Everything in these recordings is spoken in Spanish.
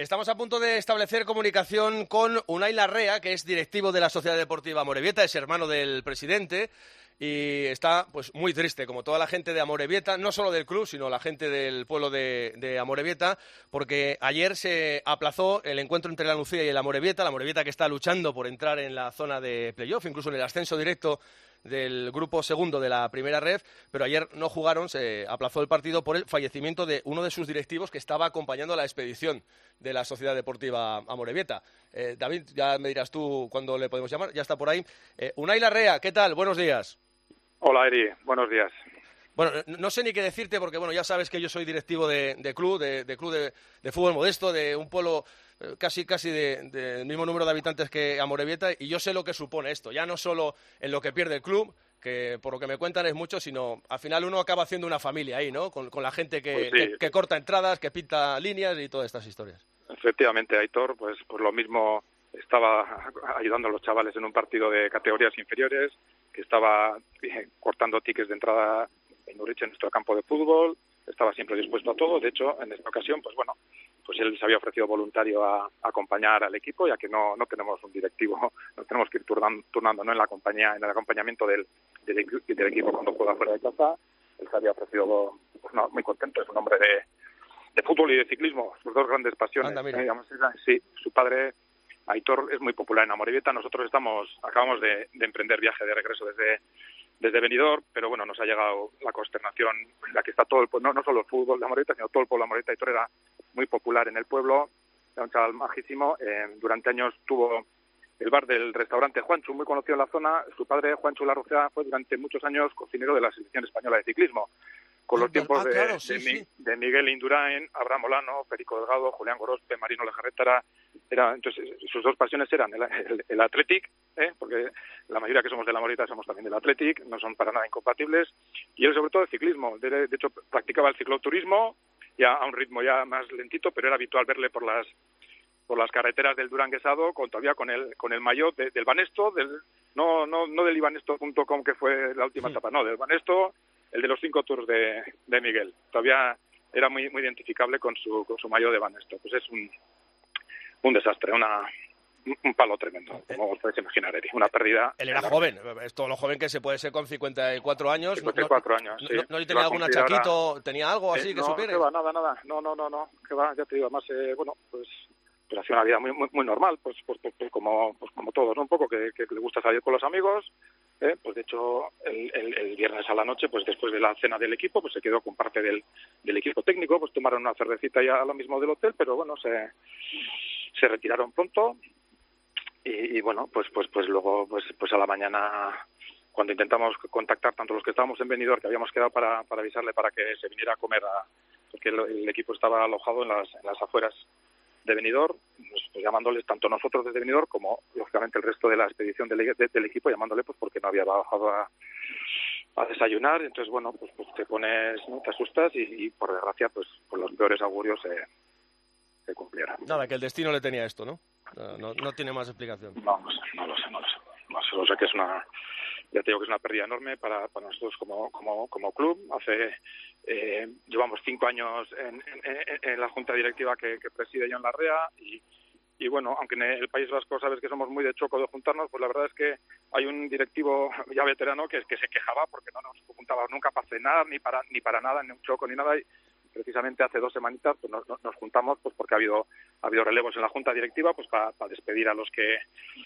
Estamos a punto de establecer comunicación con Unai Larrea, que es directivo de la Sociedad Deportiva Morevieta, es hermano del presidente y está pues muy triste, como toda la gente de Amorebieta, no solo del club, sino la gente del pueblo de, de Amorebieta, porque ayer se aplazó el encuentro entre la Lucía y el Amorebieta, la Amorebieta que está luchando por entrar en la zona de playoff, incluso en el ascenso directo del grupo segundo de la primera red, pero ayer no jugaron, se aplazó el partido por el fallecimiento de uno de sus directivos que estaba acompañando la expedición de la Sociedad Deportiva Amorebieta. Eh, David, ya me dirás tú cuándo le podemos llamar, ya está por ahí. Eh, Unai Larrea, ¿qué tal? Buenos días. Hola, Eri. Buenos días. Bueno, no sé ni qué decirte porque, bueno, ya sabes que yo soy directivo de, club, de, club de, fútbol modesto, de un pueblo eh, casi casi del mismo número de habitantes que Amorebieta y yo sé lo que supone esto, ya no solo en lo que pierde el club, que por lo que me cuentan es mucho, sino al final uno acaba haciendo una familia ahí, ¿no? Con, la gente que, pues que, corta entradas, que pinta líneas y todas estas historias. Efectivamente, Aitor, pues, pues lo mismo estaba ayudando a los chavales en un partido de categorías inferiores, que estaba eh, cortando tickets de entrada en Uriche, en nuestro campo de fútbol, estaba siempre dispuesto a todo. De hecho, en esta ocasión, pues bueno, pues él se había ofrecido voluntario a, acompañar al equipo, ya que no, no tenemos un directivo, no tenemos que ir turnando, ¿no? en la compañía, en el acompañamiento del, del, equipo cuando juega fuera de casa. Él se había ofrecido, pues no, muy contento, es un hombre de, de fútbol y de ciclismo, sus dos grandes pasiones. digamos, sí, su padre Aitor es muy popular en Amorebieta. Nosotros estamos, acabamos de, emprender viaje de regreso desde, desde Benidorm, pero bueno, nos ha llegado la consternación, la que está todo el pueblo, no, solo el fútbol de Amorebieta, sino todo el pueblo de Amorebieta. Aitor era muy popular en el pueblo, era un chaval majísimo. Eh, durante años tuvo el bar del restaurante Juanchu, muy conocido en la zona. Su padre, Juanchu Larrocea, fue durante muchos años cocinero de la selección española de ciclismo con los tiempos ah, de, de, Miguel Indurain, Abraham Molano, Perico Delgado, Julián Gorospe, Marino Lejarretara. Era, entonces, sus dos pasiones eran el, el, el Athletic, ¿eh? porque la mayoría que somos de la Morita somos también del Athletic, no son para nada incompatibles, y él sobre todo el ciclismo. De, hecho, practicaba el cicloturismo, ya a un ritmo ya más lentito, pero era habitual verle por las por las carreteras del Duranguesado, con, todavía con el con el maillot del Banesto, del no no no del ibanesto.com que fue la última etapa, no, del Banesto el de los cinco tours de, de Miguel. Todavía era muy, muy identificable con su, con su mayo de Banesto. Pues es un, un desastre, una, un palo tremendo, como os podéis imaginar, Eri. Una pérdida. Él era joven, es todo lo joven que se puede ser con 54 años. 54 años, sí. ¿No, tenía algún achaquito? ¿Tenía algo así que no, supiera? No, nada, nada. No, no, no, no. Que va, ya te digo, además, eh, bueno, pues pues hacía una vida muy, muy, muy normal, pues, pues, pues, pues como, pues como todos, ¿no? Un poco que, que, le gusta salir con los amigos, ¿eh? pues de hecho el, el, el, viernes a la noche, pues después de la cena del equipo, pues se quedó con parte del, del equipo técnico, pues tomaron una cervecita ya a lo mismo del hotel, pero bueno, se, se retiraron pronto y, y bueno, pues, pues, pues luego, pues, pues a la mañana cuando intentamos contactar tanto los que estábamos en Benidorm, que habíamos quedado para, para avisarle para que se viniera a comer, a, porque el, el equipo estaba alojado en las, en las afueras de Benidorm, pues, pues, llamándoles tanto nosotros desde Benidorm como lógicamente el resto de la expedición del, del equipo llamándole pues porque no había bajado a, a desayunar, entonces bueno, pues, pues te pones, ¿no? te asustas y, por desgracia pues, pues los peores augurios se, se cumplieron. Nada, que el destino le tenía esto, ¿no? No, no tiene más explicación. No, no, sé, no lo sé, no lo sé. No, solo sé que es una, ya te digo que es una pérdida enorme para, para nosotros como, como, como club. Hace eh, llevamos cinco años en, en, en, la junta directiva que, que preside John Larrea y, y bueno, aunque en el País Vasco sabes que somos muy de choco de juntarnos, pues la verdad es que hay un directivo ya veterano que, que se quejaba porque no nos juntaba nunca para cenar, ni para, ni para nada, ni un choco, ni nada. Y precisamente hace dos semanitas pues nos, nos juntamos pues porque ha habido ha habido relevos en la junta directiva pues para, despedir a los que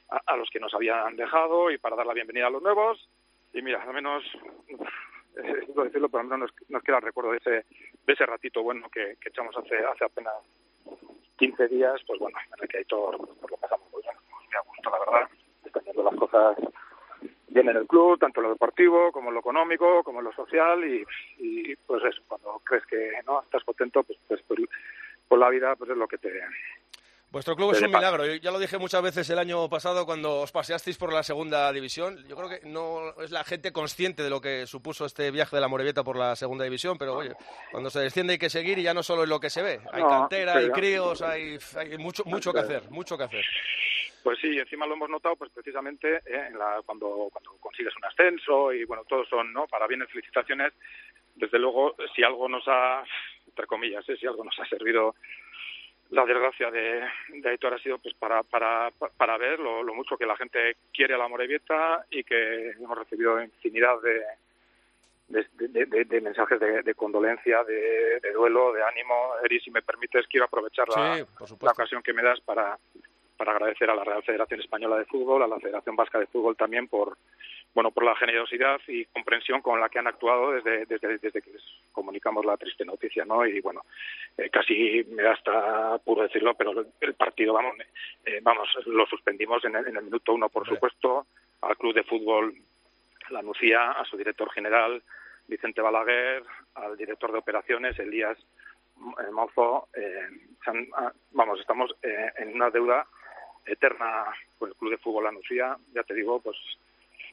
a, los que nos habían dejado y para dar la bienvenida a los nuevos. Y mira al menos eh, decirlo pero al menos nos, queda el recuerdo de ese de ese ratito bueno que, que echamos hace hace apenas 15 días pues bueno en el que hay todo pues lo pasamos muy bien muy a gusto la verdad yendo las cosas bien en el club, tanto en lo deportivo como en lo económico, como en lo social y, y pues eso, cuando crees que no estás contento, pues, pues por, por la vida pues es lo que te, Vuestro club es un milagro. Yo ya lo dije muchas veces el año pasado cuando os paseasteis por la segunda división. Yo creo que no es la gente consciente de lo que supuso este viaje de la Morevieta por la segunda división, pero oye, cuando se desciende hay que seguir y ya no solo es lo que se ve. Hay no, cantera, hay críos, hay, hay mucho, mucho que hacer, mucho que hacer. Pues sí, encima lo hemos notado, pues precisamente eh, en la, cuando, cuando consigues un ascenso y bueno, todos son, ¿no? Para bienes, felicitaciones. Desde luego, si algo nos ha, entre comillas, ¿eh? si algo nos ha servido la desgracia de, de Aitor ha sido pues para, para, para ver lo, mucho que la gente quiere a la Morevieta y que hemos recibido infinidad de, de, mensajes de, condolencia, de, duelo, de ánimo. Eri, si me permites, quiero aprovechar la, la ocasión que me das para, para agradecer a la Real Federación Española de Fútbol, a la Federación Vasca de Fútbol también por bueno por la generosidad y comprensión con la que han actuado desde desde, desde que les comunicamos la triste noticia, ¿no? Y bueno, eh, casi me da hasta puro decirlo, pero el partido, vamos, eh, vamos, lo suspendimos en el, minuto uno, por supuesto, al club de fútbol La Nucía, a su director general Vicente Balaguer, al director de operaciones Elías eh, Mozo, ah, vamos, estamos en una deuda eterna con el Club de Fútbol Anusía, ya te digo, pues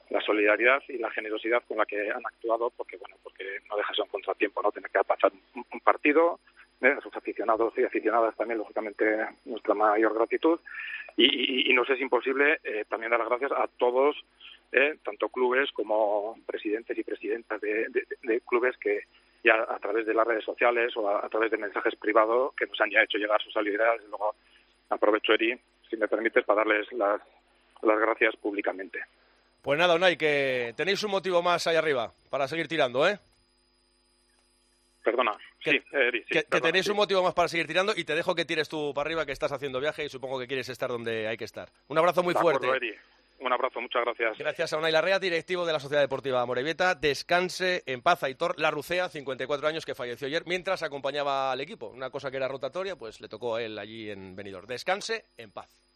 la solidaridad y la generosidad con la que han actuado, porque bueno, porque no deja ser un contratiempo, no tener que pasar un, partido, ¿eh? a sus aficionados y aficionadas también, lógicamente, nuestra mayor gratitud. Y, y, nos es imposible eh, también dar las gracias a todos, eh, tanto clubes como presidentes y presidentas de, clubes que ya a través de las redes sociales o a, través de mensajes privados que nos han ya hecho llegar su solidaridad. Luego aprovecho, Eri, si me permites, para darles las, las gracias públicamente. Pues nada, Unai, que tenéis un motivo más ahí arriba para seguir tirando, ¿eh? Perdona, que, sí, eh, que, tenéis un motivo más para seguir tirando y te dejo que tires tú para arriba, que estás haciendo viaje y supongo que quieres estar donde hay que estar. Un abrazo muy fuerte. Un abrazo, muchas gracias. Gracias a Unai Larrea, directivo de la Sociedad Deportiva Morevieta. Descanse en paz, Aitor Larrucea, 54 años, que falleció ayer mientras acompañaba al equipo. Una cosa que era rotatoria, pues le tocó a él allí en Benidorm. Descanse en paz.